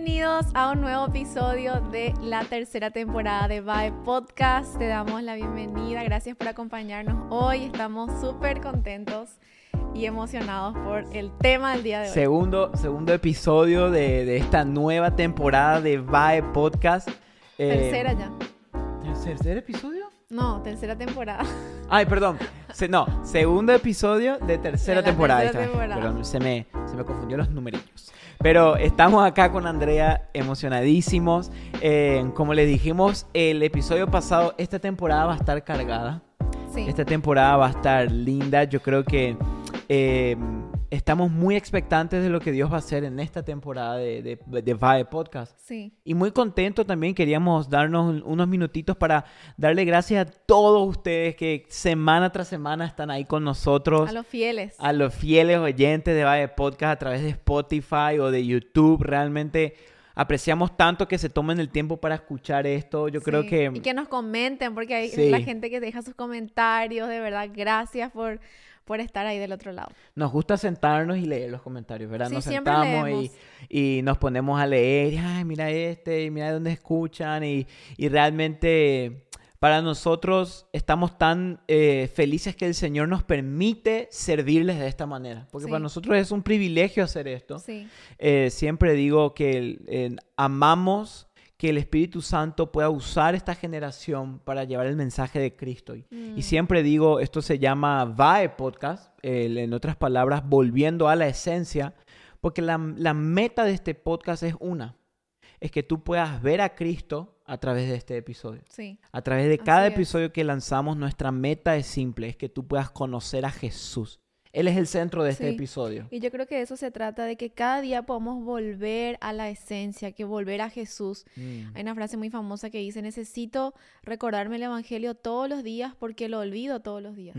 Bienvenidos a un nuevo episodio de la tercera temporada de Vibe Podcast. Te damos la bienvenida. Gracias por acompañarnos hoy. Estamos súper contentos y emocionados por el tema del día de hoy. Segundo, segundo episodio de, de esta nueva temporada de Vibe Podcast. Eh, tercera ya. ¿El tercer episodio? No, tercera temporada. Ay, perdón. no, segundo episodio de tercera De temporada. tercera temporada. Perdón, se me, se me confundió los numeritos. Pero estamos acá con Andrea emocionadísimos. Eh, como les dijimos el episodio pasado, esta temporada va a estar cargada. Sí. Esta temporada va a estar linda. Yo creo que eh, estamos muy expectantes de lo que Dios va a hacer en esta temporada de, de, de Vibe Podcast. Sí. Y muy contento también queríamos darnos un- unos minutitos para darle gracias a todos ustedes que semana tras semana están ahí con nosotros. A los fieles. A los fieles oyentes de Valle Podcast a través de Spotify o de YouTube. Realmente apreciamos tanto que se tomen el tiempo para escuchar esto. Yo creo Sí. que... Y que nos comenten, porque hay Sí. la gente que deja sus comentarios. De verdad, gracias por, por estar ahí del otro lado. Nos gusta sentarnos y leer los comentarios, ¿verdad? Sí, nos sentamos y, y nos ponemos a leer, y, ay, mira este, y mira dónde escuchan, y, y realmente para nosotros estamos tan eh, felices que el Señor nos permite servirles de esta manera, porque Sí. para nosotros es un privilegio hacer esto. Sí. Eh, siempre digo que eh, amamos que el Espíritu Santo pueda usar esta generación para llevar el mensaje de Cristo. Y, y Mm. siempre digo, esto se llama VAE Podcast, en otras palabras, volviendo a la esencia, porque la, la meta de este podcast es una, es que tú puedas ver a Cristo a través de este episodio. Sí. A través de cada Así es. episodio que lanzamos, nuestra meta es simple, es que tú puedas conocer a Jesús. Él es el centro de este Sí. episodio. Y yo creo que de eso se trata, de que cada día podamos volver a la esencia, que volver a Jesús. Mm. Hay una frase muy famosa que dice, necesito recordarme el Evangelio todos los días porque lo olvido todos los días.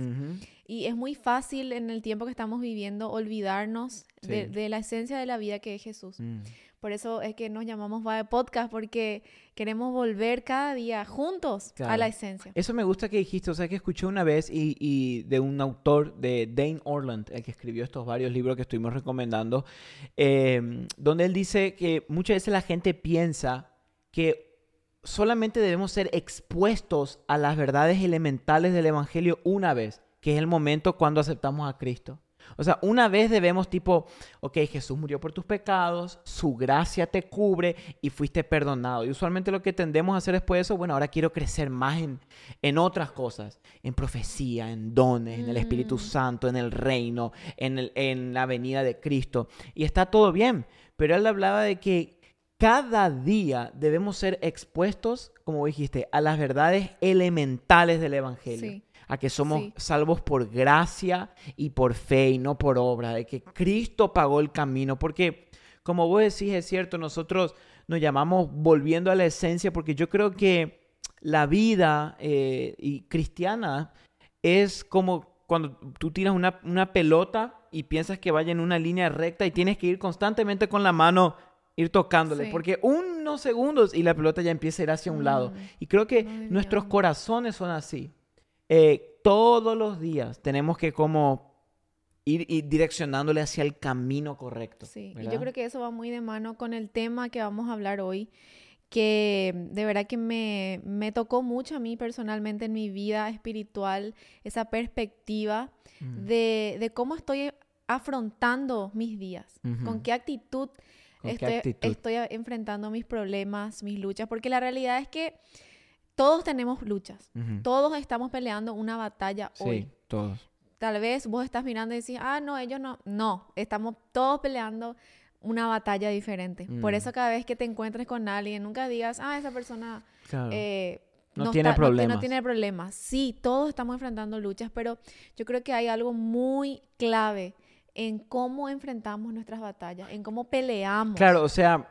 Y es muy fácil en el tiempo que estamos viviendo olvidarnos de la esencia de la vida que es Jesús. Mm. Por eso es que nos llamamos Vibe Podcast, porque queremos volver cada día juntos a la esencia. Eso me gusta que dijiste, o sea, que escuché una vez y, y de un autor, de Dane Orland, el que escribió estos varios libros que estuvimos recomendando, eh, donde él dice que muchas veces la gente piensa que solamente debemos ser expuestos a las verdades elementales del Evangelio una vez, que es el momento cuando aceptamos a Cristo. O sea, una vez debemos tipo, ok, Jesús murió por tus pecados, su gracia te cubre y fuiste perdonado. Y usualmente lo que tendemos a hacer después de eso, bueno, ahora quiero crecer más en, en otras cosas, en profecía, en dones, en el Espíritu Mm. Santo, en el reino, en, el- en la venida de Cristo. Y está todo bien, pero él hablaba de que cada día debemos ser expuestos, como dijiste, a las verdades elementales del Evangelio Sí. A que somos Sí. salvos por gracia y por fe y no por obra, de que Cristo pagó el camino, porque como vos decís, es cierto, nosotros nos llamamos volviendo a la esencia, porque yo creo que la vida eh, y cristiana es como cuando tú tiras una, una pelota y piensas que vaya en una línea recta y tienes que ir constantemente con la mano, ir tocándole, Sí. porque unos segundos y la pelota ya empieza a ir hacia un lado. Mm. Y creo que nuestros corazones son así. Eh, todos los días tenemos que como ir, ir direccionándole hacia el camino correcto. Sí, y ¿verdad? yo creo que eso va muy de mano con el tema que vamos a hablar hoy, que de verdad que me, me tocó mucho a mí personalmente en mi vida espiritual, esa perspectiva Mm. de, de cómo estoy afrontando mis días, con qué actitud, ¿Con qué estoy, actitud? estoy a- enfrentando mis problemas, mis luchas, porque la realidad es que todos tenemos luchas, todos estamos peleando una batalla hoy. Sí, todos. Tal vez vos estás mirando y decís, ah, no, ellos no. No, estamos todos peleando una batalla diferente. Por Mm. eso cada vez que te encuentres con alguien, nunca digas, ah, esa persona Claro. eh, No tiene está- no problemas. No, tiene problemas. Sí, todos estamos enfrentando luchas, pero yo creo que hay algo muy clave en cómo enfrentamos nuestras batallas, en cómo peleamos. Claro, o sea,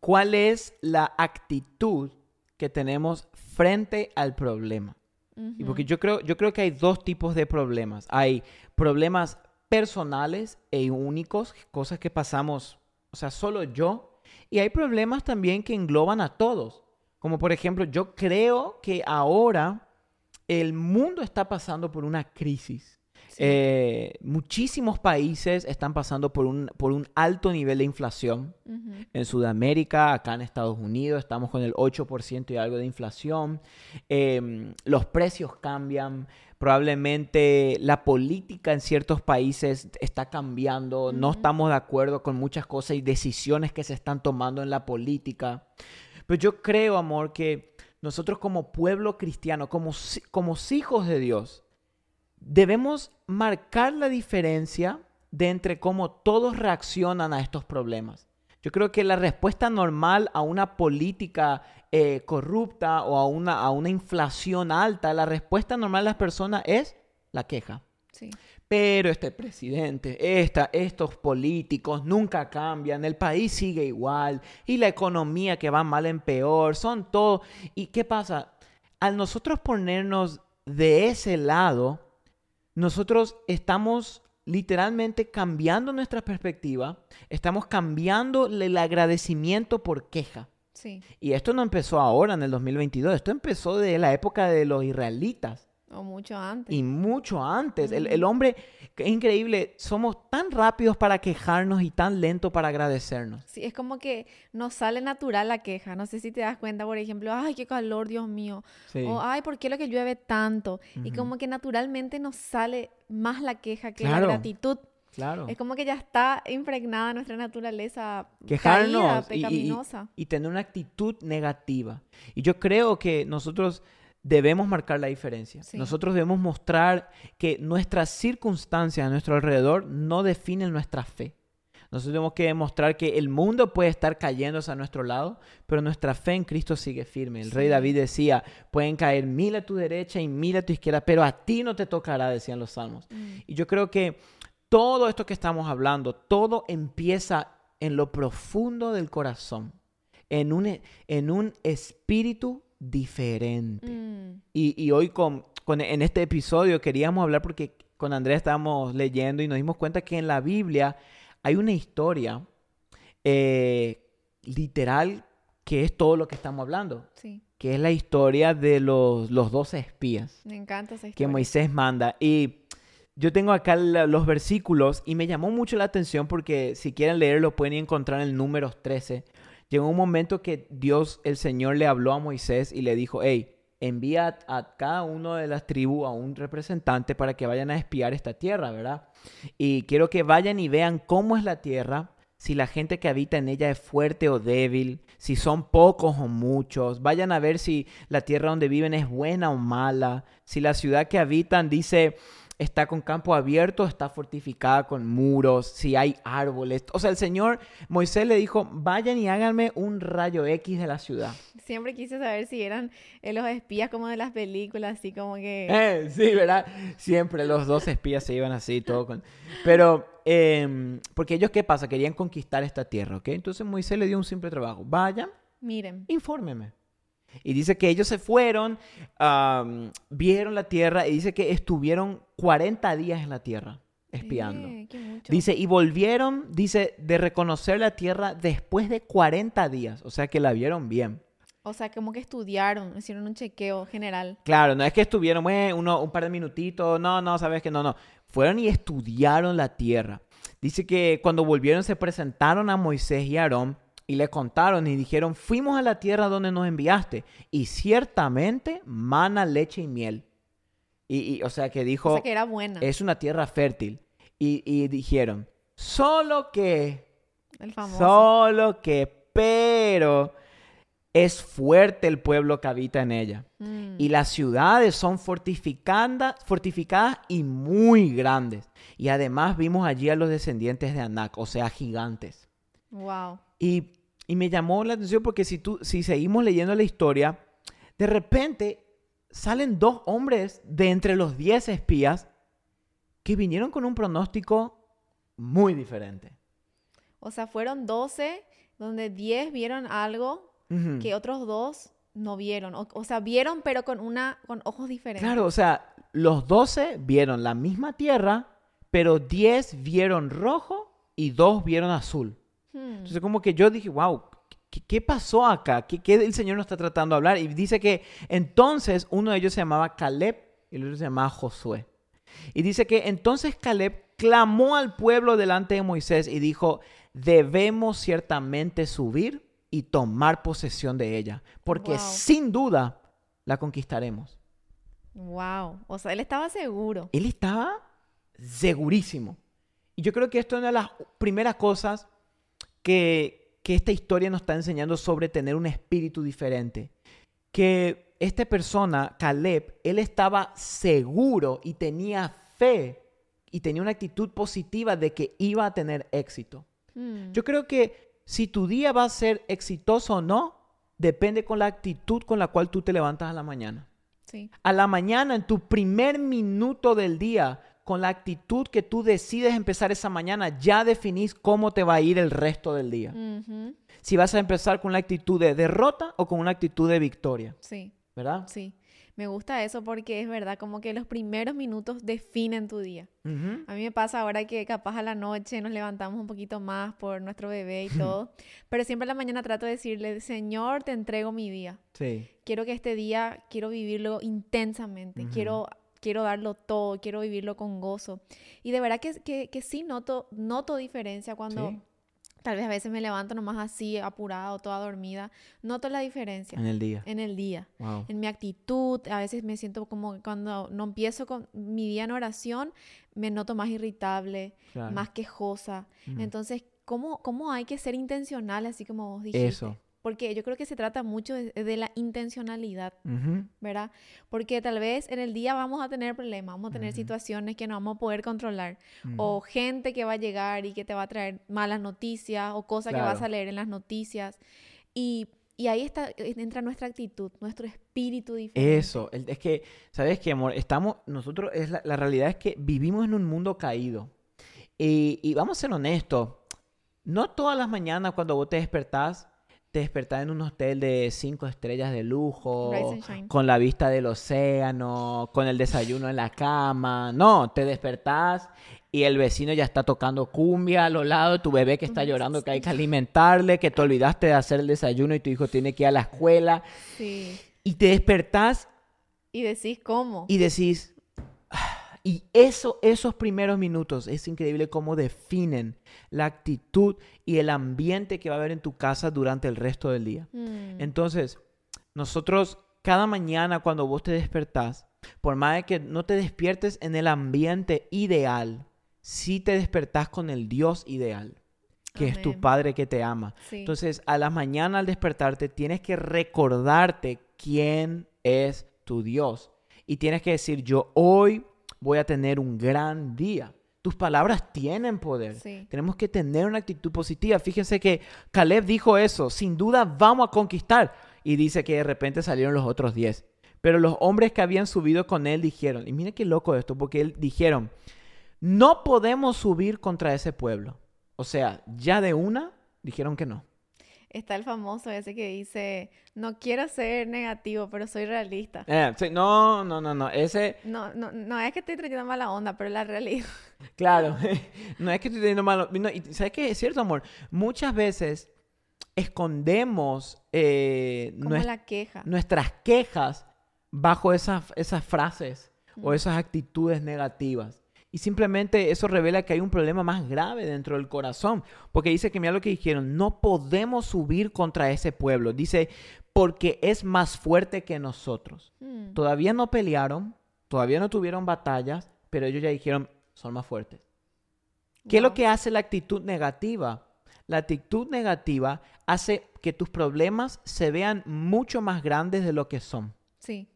¿cuál es la actitud que tenemos frente al problema? Y porque yo creo, yo creo que hay dos tipos de problemas. Hay problemas personales e únicos, cosas que pasamos, o sea, solo yo. Y hay problemas también que engloban a todos. Como por ejemplo, yo creo que ahora el mundo está pasando por una crisis. Eh, muchísimos países están pasando por un, por un alto nivel de inflación. En Sudamérica, acá en Estados Unidos, estamos con el 8% y algo de inflación. Em, los precios cambian. Probablemente la política en ciertos países está cambiando. No estamos de acuerdo con muchas cosas y decisiones que se están tomando en la política. Pero yo creo, amor, que nosotros como pueblo cristiano, como, como hijos de Dios, debemos marcar la diferencia de entre cómo todos reaccionan a estos problemas. Yo creo que la respuesta normal a una política eh, corrupta o a una, a una inflación alta, la respuesta normal de las personas es la queja. Pero este presidente, esta, estos políticos nunca cambian, el país sigue igual y la economía que va mal en peor, son todo. ¿Y qué pasa? Al nosotros ponernos de ese lado, nosotros estamos literalmente cambiando nuestra perspectiva, estamos cambiando el agradecimiento por queja. Sí. Y esto no empezó ahora en el 2022, esto empezó de la época de los israelitas. O mucho antes. Y mucho antes. el, hombre, es increíble, somos tan rápidos para quejarnos y tan lentos para agradecernos. Sí, es como que nos sale natural la queja. No sé si te das cuenta, por ejemplo, ay, qué calor, Dios mío. O ay, ¿por qué lo que llueve tanto? Y como que naturalmente nos sale más la queja que la gratitud. Claro. Es como que ya está impregnada nuestra naturaleza Quejarnos pecaminosa. y tener una actitud negativa. Y yo creo que nosotros debemos marcar la diferencia. Nosotros debemos mostrar que nuestras circunstancias a nuestro alrededor no definen nuestra fe. Nosotros tenemos que demostrar que el mundo puede estar cayéndose a nuestro lado, pero nuestra fe en Cristo sigue firme. El rey David decía, pueden caer mil a tu derecha y mil a tu izquierda, pero a ti no te tocará, decían los salmos. Mm. Y yo creo que todo esto que estamos hablando, todo empieza en lo profundo del corazón, en un, en un espíritu diferente. Mm. Y, hoy con, en este episodio queríamos hablar porque con Andrea estábamos leyendo y nos dimos cuenta que en la Biblia hay una historia eh, literal que es todo lo que estamos hablando. Que es la historia de los, los 12 espías. Me encanta esa historia. Que Moisés manda. Y yo tengo acá los versículos y me llamó mucho la atención porque si quieren leerlo pueden encontrar en el número 13. Llegó un momento que Dios, el Señor, le habló a Moisés y le dijo, hey, envía a cada uno de las tribus a un representante para que vayan a espiar esta tierra, ¿verdad? Y quiero que vayan y vean cómo es la tierra, si la gente que habita en ella es fuerte o débil, si son pocos o muchos, vayan a ver si la tierra donde viven es buena o mala, si la ciudad que habitan dice está con campo abierto, está fortificada con muros, si hay árboles. O sea, el Señor, Moisés le dijo, vayan y háganme un rayo X de la ciudad. Siempre quise saber si eran eh, los espías como de las películas, así como que... Eh, sí, ¿verdad? Siempre los dos espías se iban así, todo con... Pero, em, porque ellos, ¿qué pasa? Querían conquistar esta tierra, ¿ok? Entonces Moisés le dio un simple trabajo. Vayan. Miren. Infórmeme. Y dice que ellos se fueron, vieron la tierra y dice que estuvieron 40 días en la tierra espiando. dice, y volvieron, dice, de reconocer la tierra después de 40 días. O sea que la vieron bien. O sea, como que estudiaron, hicieron un chequeo general. Claro, no es que estuvieron uno, un par de minutitos, no, no, sabes que no, no. Fueron y estudiaron la tierra. Dice que cuando volvieron se presentaron a Moisés y Aarón y le contaron y dijeron, fuimos a la tierra donde nos enviaste y ciertamente mana leche y miel. Y, o sea que dijo, o sea que era buena. es una tierra fértil. Y, dijeron, solo que, el famoso. solo que, pero es fuerte el pueblo que habita en ella. Mm. Y las ciudades son fortificadas, fortificadas y muy grandes. Y además vimos allí a los descendientes de Anak, o sea, gigantes. Wow. Y, me llamó la atención porque si, tú, si seguimos leyendo la historia, de repente salen dos hombres de entre los diez espías que vinieron con un pronóstico muy diferente. O sea, fueron doce donde diez vieron algo que otros dos no vieron. O, sea, vieron pero con, una, con ojos diferentes. Claro, o sea, los doce vieron la misma tierra, pero diez vieron rojo y dos vieron azul. Hmm. Entonces como que yo dije, wow, ¿qué, pasó acá? ¿Qué, ¿Qué, el Señor nos está tratando de hablar? Y dice que entonces uno de ellos se llamaba Caleb y el otro se llamaba Josué. Y dice que entonces Caleb clamó al pueblo delante de Moisés y dijo, debemos ciertamente subir y tomar posesión de ella, porque Wow. sin duda la conquistaremos. Wow. O sea, él estaba seguro. Él estaba segurísimo. Y yo creo que esto es una de las primeras cosas que, que esta historia nos está enseñando sobre tener un espíritu diferente. Que esta persona, Caleb, él estaba seguro y tenía fe y tenía una actitud positiva de que iba a tener éxito. Mm, Yo creo que si tu día va a ser exitoso o no, depende con la actitud con la cual tú te levantas a la mañana. sí. A la mañana, en tu primer minuto del día, con la actitud que tú decides empezar esa mañana, ya definís cómo te va a ir el resto del día. Si vas a empezar con una actitud de derrota o con una actitud de victoria, Sí, ¿verdad? sí. Me gusta eso porque es verdad, como que los primeros minutos definen tu día. A mí me pasa ahora que capaz a la noche nos levantamos un poquito más por nuestro bebé y todo, pero siempre a la mañana trato de decirle, Señor, te entrego mi día. Sí. Quiero que este día, quiero vivirlo intensamente, quiero, quiero darlo todo, quiero vivirlo con gozo. Y de verdad que, que, que sí noto, noto diferencia cuando Sí. tal vez a veces me levanto nomás así, apurado, toda dormida. Noto la diferencia En el día. en el día Wow. en mi actitud. A veces me siento como cuando no empiezo con mi día en oración, me noto más irritable, Claro. más quejosa. Ujú. Entonces, ¿cómo, ¿cómo hay que ser intencional, así como vos dijiste? Eso. Porque yo creo que se trata mucho de, de la intencionalidad. ¿verdad? Porque tal vez en el día vamos a tener problemas, vamos a tener situaciones que no vamos a poder controlar, o gente que va a llegar y que te va a traer malas noticias, o cosas que vas a leer en las noticias. Y, y ahí está, entra nuestra actitud, nuestro espíritu diferente. Eso, es que, ¿sabes qué, amor? Estamos, nosotros, es la, la realidad es que vivimos en un mundo caído. Y, y vamos a ser honestos, no todas las mañanas cuando vos te despertás, te despertás en un hotel de cinco estrellas de lujo, con la vista del océano, con el desayuno en la cama. No, te despertás y el vecino ya está tocando cumbia a los lados, tu bebé que está llorando que hay que alimentarle, que te olvidaste de hacer el desayuno y tu hijo tiene que ir a la escuela. Sí. Y te despertás Y decís cómo. y decís, "Ah", y eso, esos primeros minutos, es increíble cómo definen la actitud y el ambiente que va a haber en tu casa durante el resto del día. Mm, Entonces, nosotros cada mañana cuando vos te despertás, por más de que no te despiertes en el ambiente ideal, sí te despertás con el Dios ideal, que es tu. Padre que te ama. sí. Entonces, a la mañana al despertarte, tienes que recordarte quién es tu Dios. Y tienes que decir, yo hoy voy a tener un gran día. Tus palabras tienen poder. Sí. Tenemos que tener una actitud positiva. Fíjense que Caleb dijo eso, sin duda vamos a conquistar. Y dice que de repente salieron los otros diez. Pero los hombres que habían subido con él dijeron, y mire qué loco esto, porque él dijeron, no podemos subir contra ese pueblo. O sea, ya de una dijeron que no. Está el famoso ese que dice, no quiero ser negativo, pero soy realista. Eh, sí, no, no, no, no. Ese, No, no, no es que estoy trayendo mala onda, pero la realidad. claro, no es que estoy teniendo malo. no, y ¿Sabes qué? Es cierto, amor. Muchas veces escondemos eh, Como nues- la queja. nuestras quejas bajo esas, esas frases o Mm. esas actitudes negativas. Y simplemente eso revela que hay un problema más grave dentro del corazón. Porque dice que mira lo que dijeron, no podemos subir contra ese pueblo. Dice, porque es más fuerte que nosotros. Mm, Todavía no pelearon, todavía no tuvieron batallas, pero ellos ya dijeron, son más fuertes. ¿Qué es lo que hace la actitud negativa? La actitud negativa hace que tus problemas se vean mucho más grandes de lo que son. Sí,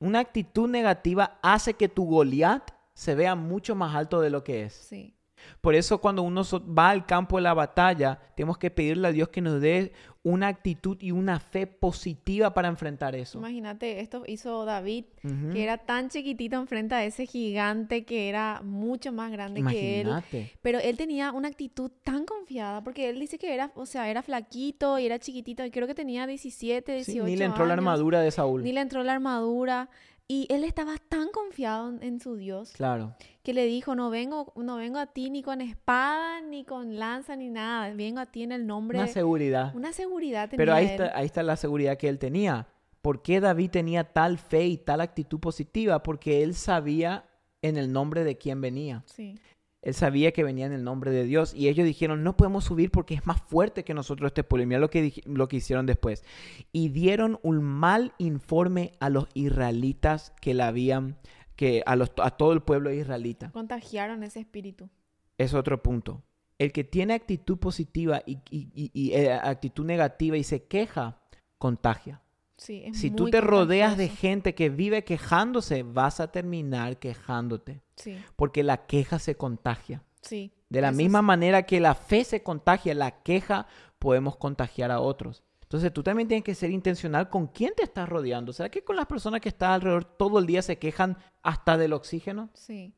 Una actitud negativa hace que tu Goliat se vea mucho más alto de lo que es. sí. Por eso cuando uno va al campo de la batalla, tenemos que pedirle a Dios que nos dé una actitud y una fe positiva para enfrentar eso. Imagínate, esto hizo David, que era tan chiquitito enfrente a ese gigante que era mucho más grande que él. Imagínate. Pero él tenía una actitud tan confiada, porque él dice que era, o sea, era flaquito y era chiquitito, y creo que tenía 17, 18 Sí, ni le entró la años, armadura de Saúl. Ni le entró la armadura. Y él estaba tan confiado en, en su Dios Claro. que le dijo, no vengo, no vengo a ti ni con espada, ni con lanza, ni nada. Vengo a ti en el nombre Una seguridad. Una seguridad tenía Pero ahí él. está, ahí está la seguridad que él tenía. ¿Por qué David tenía tal fe y tal actitud positiva? Porque él sabía en el nombre de quién venía. Sí. Él sabía que venía en el nombre de Dios y ellos dijeron, no podemos subir porque es más fuerte que nosotros este pueblo. Y mira lo que, lo que hicieron después. Y dieron un mal informe a los israelitas que la habían, que a, los, a todo el pueblo israelita. Contagiaron ese espíritu. Es otro punto. El que tiene actitud positiva y, y- y- y, eh, actitud negativa y se queja, contagia. Sí, es Si tú te rodeas de gente que vive quejándose, vas a terminar quejándote. Sí, Porque la queja se contagia. sí. De la misma manera que la fe se contagia, la queja podemos contagiar a otros. Entonces tú también tienes que ser intencional con quién te estás rodeando. ¿Será que con las personas que están alrededor todo el día se quejan hasta del oxígeno? Sí,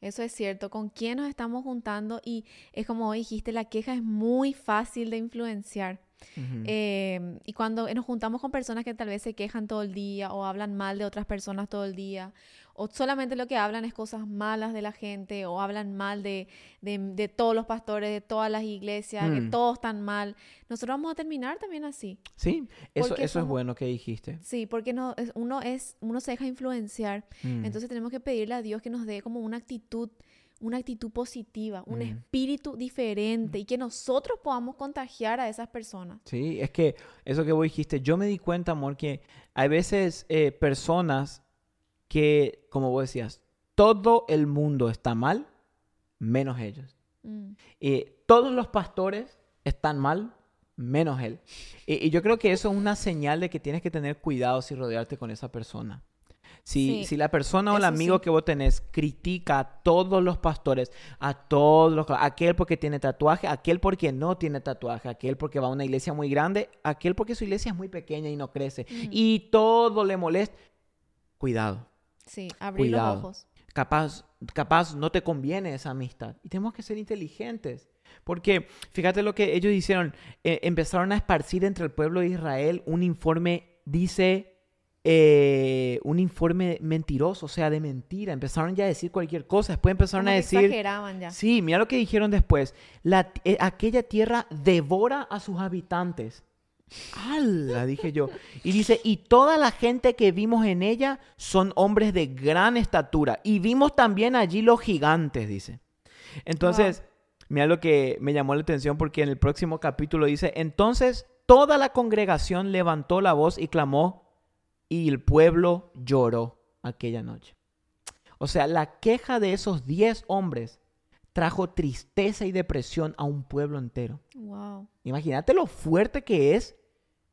eso es cierto. ¿Con quién nos estamos juntando? Y es como dijiste, la queja es muy fácil de influenciar. Ujú. Eh, y cuando nos juntamos con personas que tal vez se quejan todo el día o hablan mal de otras personas todo el día, o solamente lo que hablan es cosas malas de la gente, o hablan mal de, de- de todos los pastores, de todas las iglesias, que Mm. todos están mal, nosotros vamos a terminar también así. Sí, eso, porque eso es somos- bueno que dijiste. Sí, porque no, es- uno, es, uno se deja influenciar. Mm. Entonces tenemos que pedirle a Dios que nos dé como una actitud, una actitud positiva, un Mm. espíritu diferente y que nosotros podamos contagiar a esas personas. Sí, es que eso que vos dijiste, yo me di cuenta, amor, que hay veces eh, personas que, como vos decías, todo el mundo está mal, menos ellos. Mm, Eh, todos los pastores están mal, menos él. Y, y yo creo que eso es una señal de que tienes que tener cuidado si rodearte con esa persona. Si, Sí, si la persona o el eso amigo sí. que vos tenés critica a todos los pastores, a todos los, aquel porque tiene tatuaje, aquel porque no tiene tatuaje, aquel porque va a una iglesia muy grande, aquel porque su iglesia es muy pequeña y no crece, y todo le molesta, cuidado. Sí, abrir los ojos. Capaz, capaz no te conviene esa amistad. Y tenemos que ser inteligentes. Porque fíjate lo que ellos hicieron. eh, empezaron a esparcir entre el pueblo de Israel un informe, dice, eh, un informe mentiroso, o sea, de mentira. Empezaron ya a decir cualquier cosa. Después empezaron Como a decir... exageraban ya. Sí, mira lo que dijeron después. La, eh, aquella tierra devora a sus habitantes. ¡Hala! Dije yo. Y dice, y toda la gente que vimos en ella son hombres de gran estatura. Y vimos también allí los gigantes, dice. Entonces, mira lo que me llamó la atención porque en el próximo capítulo dice, entonces toda la congregación levantó la voz y clamó y el pueblo lloró aquella noche. O sea, la queja de esos 10 hombres trajo tristeza y depresión a un pueblo entero. Wow. Imagínate lo fuerte que es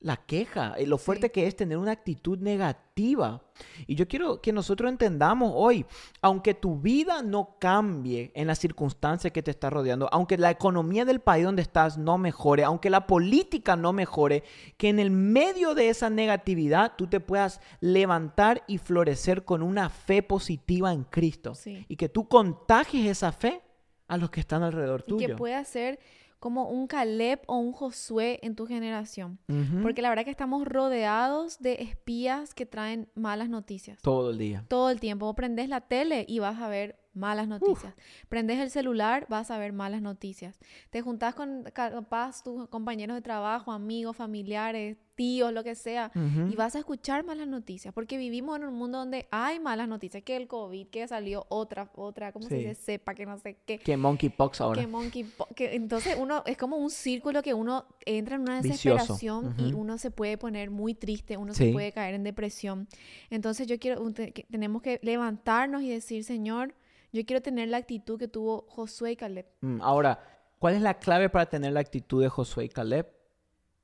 la queja, eh, lo fuerte Sí. que es tener una actitud negativa. Y yo quiero que nosotros entendamos hoy, aunque tu vida no cambie en las circunstancias que te está rodeando, aunque la economía del país donde estás no mejore, aunque la política no mejore, que en el medio de esa negatividad tú te puedas levantar y florecer con una fe positiva en Cristo. Sí. Y que tú contagies esa fe a los que están alrededor Y tuyo. que pueda ser como un Caleb o un Josué en tu generación. Porque la verdad que estamos rodeados de espías que traen malas noticias. Todo el día. Todo el tiempo. Vos prendés la tele y vas a ver malas noticias. Prendes el celular, vas a ver malas noticias. Te juntás con capaz tus compañeros de trabajo, amigos, familiares, tíos, lo que sea, y vas a escuchar malas noticias, porque vivimos en un mundo donde hay malas noticias, que el COVID, que salió otra, otra, ¿cómo se dice? Sepa, que no sé qué. Que monkeypox ahora. Que monkey po- que entonces uno es como un círculo que uno entra en una desesperación y uno se puede poner muy triste, uno Sí. se puede caer en depresión. Entonces yo quiero tenemos que levantarnos y decir, Señor, yo quiero tener la actitud que tuvo Josué y Caleb. Mm, Ahora, ¿cuál es la clave para tener la actitud de Josué y Caleb?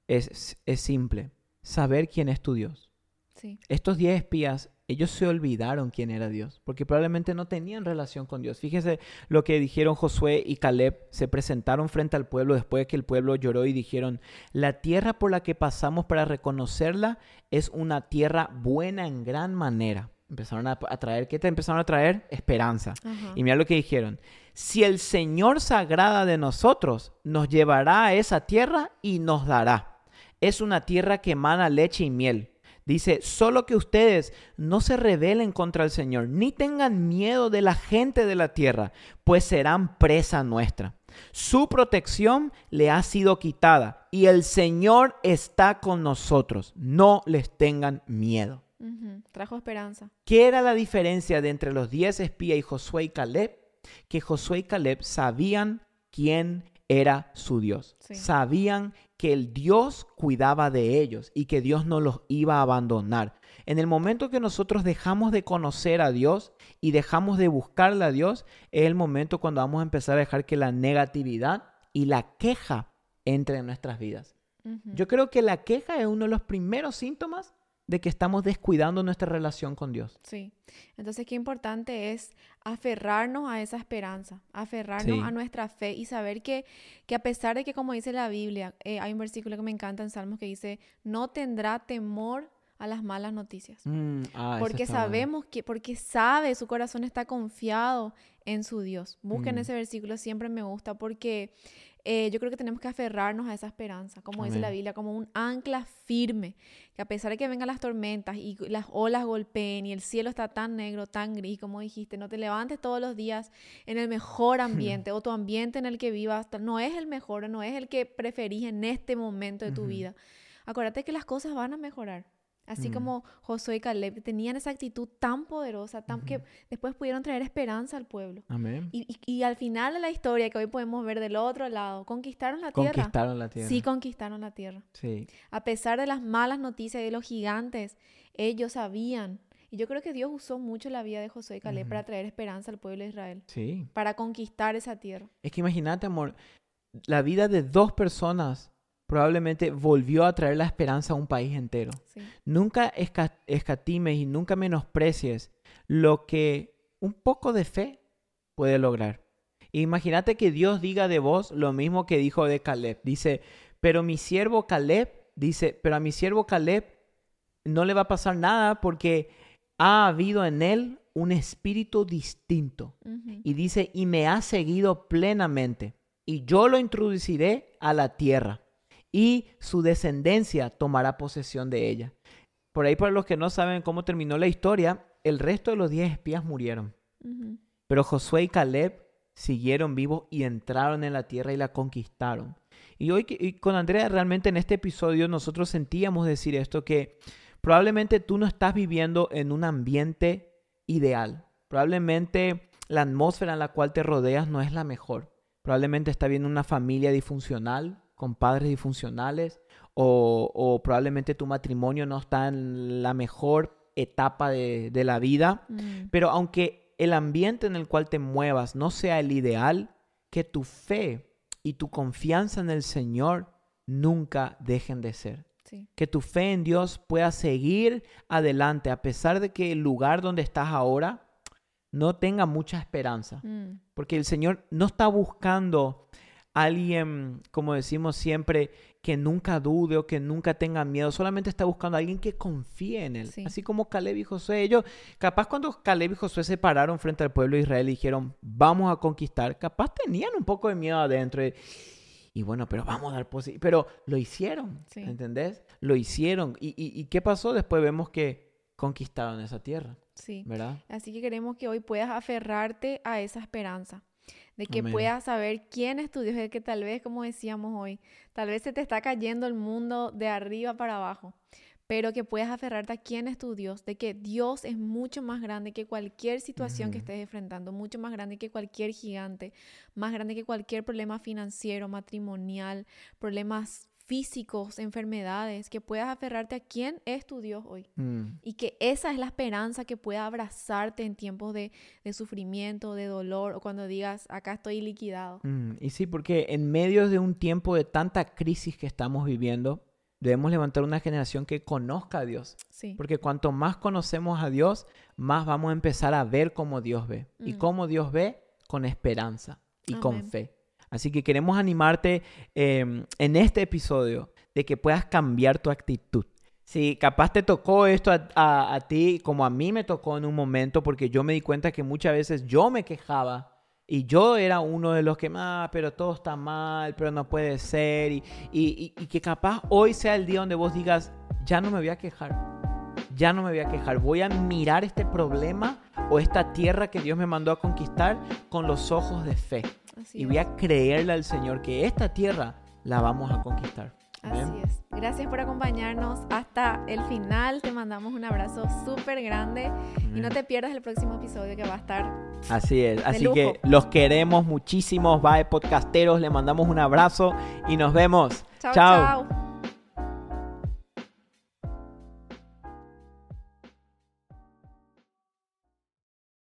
Es, es simple. Saber quién es tu Dios. Sí. Estos 10 espías, ellos se olvidaron quién era Dios, porque probablemente no tenían relación con Dios. Fíjese lo que dijeron Josué y Caleb, se presentaron frente al pueblo después de que el pueblo lloró y dijeron, la tierra por la que pasamos para reconocerla es una tierra buena en gran manera. Empezaron a, a traer, ¿qué te empezaron a traer? Esperanza. Ajá. Y mira lo que dijeron. Si el Señor se agrada de nosotros, nos llevará a esa tierra y nos dará. Es una tierra que emana leche y miel. Dice, solo que ustedes no se rebelen contra el Señor, ni tengan miedo de la gente de la tierra, pues serán presa nuestra. Su protección le ha sido quitada y el Señor está con nosotros. No les tengan miedo. Trajo esperanza. ¿Qué era la diferencia de entre los 10 espías y Josué y Caleb? Que Josué y Caleb sabían quién era su Dios. Sí. Sabían que el Dios cuidaba de ellos y que Dios no los iba a abandonar. En el momento que nosotros dejamos de conocer a Dios y dejamos de buscarle a Dios, es el momento cuando vamos a empezar a dejar que la negatividad y la queja entren en nuestras vidas. Yo creo que la queja es uno de los primeros síntomas de que estamos descuidando nuestra relación con Dios. Sí. Entonces, qué importante es aferrarnos a esa esperanza, aferrarnos Sí. a nuestra fe y saber que, que a pesar de que, como dice la Biblia, eh, hay un versículo que me encanta en Salmos que dice, no tendrá temor a las malas noticias. Mm, ah, Porque sabemos que, porque sabe, su corazón está confiado en su Dios. Busquen Mm. ese versículo, siempre me gusta porque eh, yo creo que tenemos que aferrarnos a esa esperanza, como dice la. Biblia, como un ancla firme, que a pesar de que vengan las tormentas y las olas golpeen y el cielo está tan negro, tan gris, como dijiste, no te levantes todos los días en el mejor ambiente o tu ambiente en el que vivas no es el mejor, no es el que preferís en este momento de tu vida. Acuérdate que las cosas van a mejorar. Así Mm. como Josué y Caleb tenían esa actitud tan poderosa, tan que después pudieron traer esperanza al pueblo. Amén. Y, y- y al final de la historia que hoy podemos ver del otro lado, conquistaron la tierra. Conquistaron la tierra. Sí, conquistaron la tierra. Sí. A pesar de las malas noticias de los gigantes, ellos sabían. Y yo creo que Dios usó mucho la vida de Josué y Caleb para traer esperanza al pueblo de Israel, Sí. para conquistar esa tierra. Es que imagínate, amor, la vida de dos personas probablemente volvió a traer la esperanza a un país entero. Sí. Nunca esca- escatimes y nunca menosprecies lo que un poco de fe puede lograr. Imagínate que Dios diga de vos lo mismo que dijo de Caleb. Dice, pero mi siervo Caleb, dice, pero a mi siervo Caleb no le va a pasar nada porque ha habido en él un espíritu distinto. Y dice, y me ha seguido plenamente, y yo lo introduciré a la tierra, y su descendencia tomará posesión de ella. Por ahí, para los que no saben cómo terminó la historia, el resto de los diez espías murieron, pero Josué y Caleb siguieron vivos y entraron en la tierra y la conquistaron. Y hoy y con Andrea, realmente en este episodio nosotros sentíamos decir esto, que probablemente tú no estás viviendo en un ambiente ideal. Probablemente la atmósfera en la cual te rodeas no es la mejor. Probablemente estás viendo una familia disfuncional, con padres disfuncionales, o, o probablemente tu matrimonio no está en la mejor etapa de, de la vida. Mm. Pero aunque el ambiente en el cual te muevas no sea el ideal, que tu fe y tu confianza en el Señor nunca dejen de ser. Sí. Que tu fe en Dios pueda seguir adelante a pesar de que el lugar donde estás ahora no tenga mucha esperanza. Mm. Porque el Señor no está buscando alguien, como decimos siempre, que nunca dude o que nunca tenga miedo. Solamente está buscando a alguien que confíe en Él. Sí. Así como Caleb y Josué. Ellos, capaz cuando Caleb y Josué se pararon frente al pueblo de Israel y dijeron, vamos a conquistar, capaz tenían un poco de miedo adentro. Y, y bueno, pero vamos a dar posibilidad. Pero lo hicieron, Sí. ¿entendés? Lo hicieron. ¿Y, y, y qué pasó? Después vemos que conquistaron esa tierra, Sí. ¿verdad? Así que queremos que hoy puedas aferrarte a esa esperanza, de que Amén. puedas saber quién es tu Dios, de que tal vez, como decíamos hoy, tal vez se te está cayendo el mundo de arriba para abajo, pero que puedas aferrarte a quién es tu Dios, de que Dios es mucho más grande que cualquier situación que estés enfrentando, mucho más grande que cualquier gigante, más grande que cualquier problema financiero, matrimonial, problemas físicos, enfermedades, que puedas aferrarte a quién es tu Dios hoy. Mm. Y que esa es la esperanza que pueda abrazarte en tiempos de, de sufrimiento, de dolor, o cuando digas, acá estoy liquidado. Mm, y sí, porque en medio de un tiempo de tanta crisis que estamos viviendo, debemos levantar una generación que conozca a Dios. Sí, Porque cuanto más conocemos a Dios, más vamos a empezar a ver cómo Dios ve. Y Mm. cómo Dios ve con esperanza y con fe. Así que queremos animarte eh, en este episodio de que puedas cambiar tu actitud. Si capaz te tocó esto a ti como a mí me tocó en un momento, porque yo me di cuenta que muchas veces yo me quejaba y yo era uno de los que, ah, pero todo está mal, pero no puede ser. Y, y- y- y que capaz hoy sea el día donde vos digas, ya no me voy a quejar. Ya no me voy a quejar. Voy a mirar este problema o esta tierra que Dios me mandó a conquistar con los ojos de fe. Así Y es. voy a creerle al Señor que esta tierra la vamos a conquistar. Así es. Gracias por acompañarnos hasta el final. Te mandamos un abrazo súper grande y no te pierdas el próximo episodio que va a estar. Así es. Así que los queremos muchísimos. Bye, podcasteros. Le mandamos un abrazo y nos vemos. chao. chao.